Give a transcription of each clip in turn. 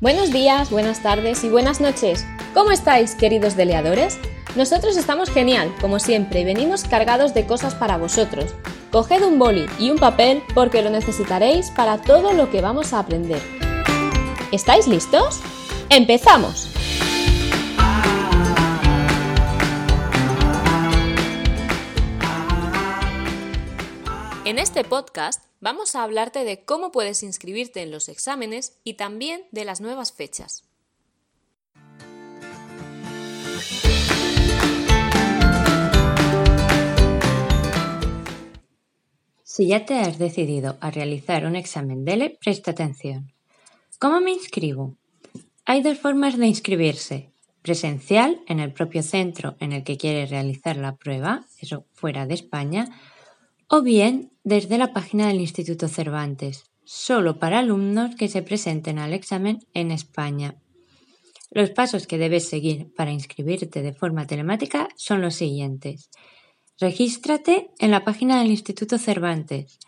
Buenos días, buenas tardes y buenas noches. ¿Cómo estáis, queridos deleadores? Nosotros estamos genial, como siempre, y venimos cargados de cosas para vosotros. Coged un boli y un papel porque lo necesitaréis para todo lo que vamos a aprender. ¿Estáis listos? ¡Empezamos! En este podcast vamos a hablarte de cómo puedes inscribirte en los exámenes y también de las nuevas fechas. Si ya te has decidido a realizar un examen DELE, presta atención. ¿Cómo me inscribo? Hay dos formas de inscribirse. Presencial, en el propio centro en el que quieres realizar la prueba, eso fuera de España, o bien desde la página del Instituto Cervantes, solo para alumnos que se presenten al examen en España. Los pasos que debes seguir para inscribirte de forma telemática son los siguientes. Regístrate en la página del Instituto Cervantes.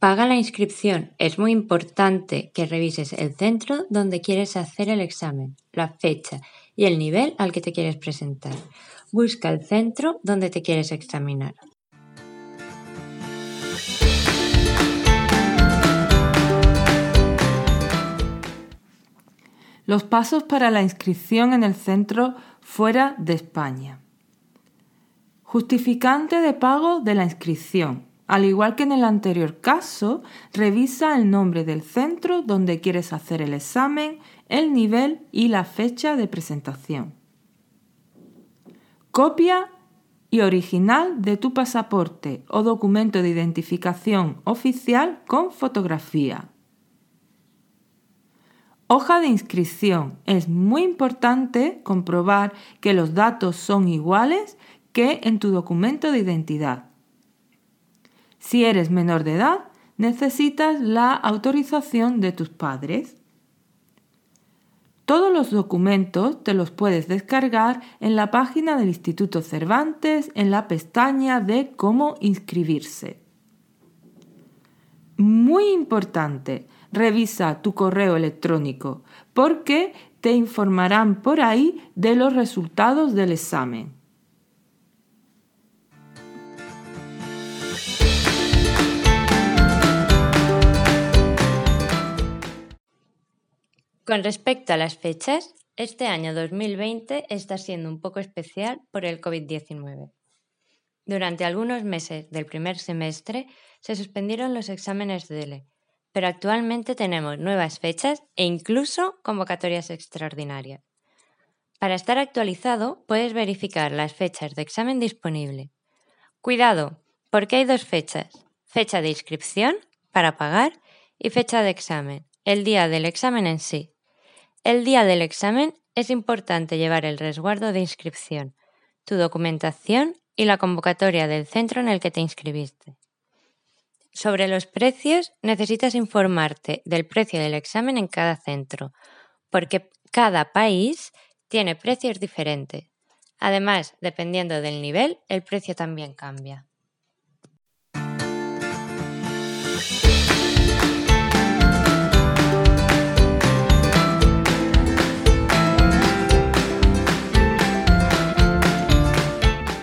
Paga la inscripción. Es muy importante que revises el centro donde quieres hacer el examen, la fecha y el nivel al que te quieres presentar. Busca el centro donde te quieres examinar. Los pasos para la inscripción en el centro fuera de España. Justificante de pago de la inscripción. Al igual que en el anterior caso, revisa el nombre del centro donde quieres hacer el examen, el nivel y la fecha de presentación. Copia y original de tu pasaporte o documento de identificación oficial con fotografía. Hoja de inscripción. Es muy importante comprobar que los datos son iguales que en tu documento de identidad. Si eres menor de edad, necesitas la autorización de tus padres. Todos los documentos te los puedes descargar en la página del Instituto Cervantes en la pestaña de cómo inscribirse. Muy importante, revisa tu correo electrónico porque te informarán por ahí de los resultados del examen. Con respecto a las fechas, este año 2020 está siendo un poco especial por el COVID-19. Durante algunos meses del primer semestre se suspendieron los exámenes de DELE, pero actualmente tenemos nuevas fechas e incluso convocatorias extraordinarias. Para estar actualizado, puedes verificar las fechas de examen disponible. Cuidado, porque hay dos fechas, fecha de inscripción para pagar y fecha de examen, el día del examen en sí. El día del examen es importante llevar el resguardo de inscripción, tu documentación y la convocatoria del centro en el que te inscribiste. Sobre los precios, necesitas informarte del precio del examen en cada centro, porque cada país tiene precios diferentes. Además, dependiendo del nivel, el precio también cambia.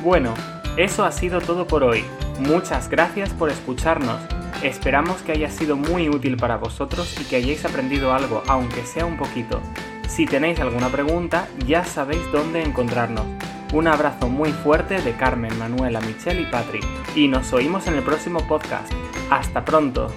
Bueno, eso ha sido todo por hoy. Muchas gracias por escucharnos. Esperamos que haya sido muy útil para vosotros y que hayáis aprendido algo, aunque sea un poquito. Si tenéis alguna pregunta, ya sabéis dónde encontrarnos. Un abrazo muy fuerte de Carmen, Manuela, Michelle y Patrick. Y nos oímos en el próximo podcast. Hasta pronto.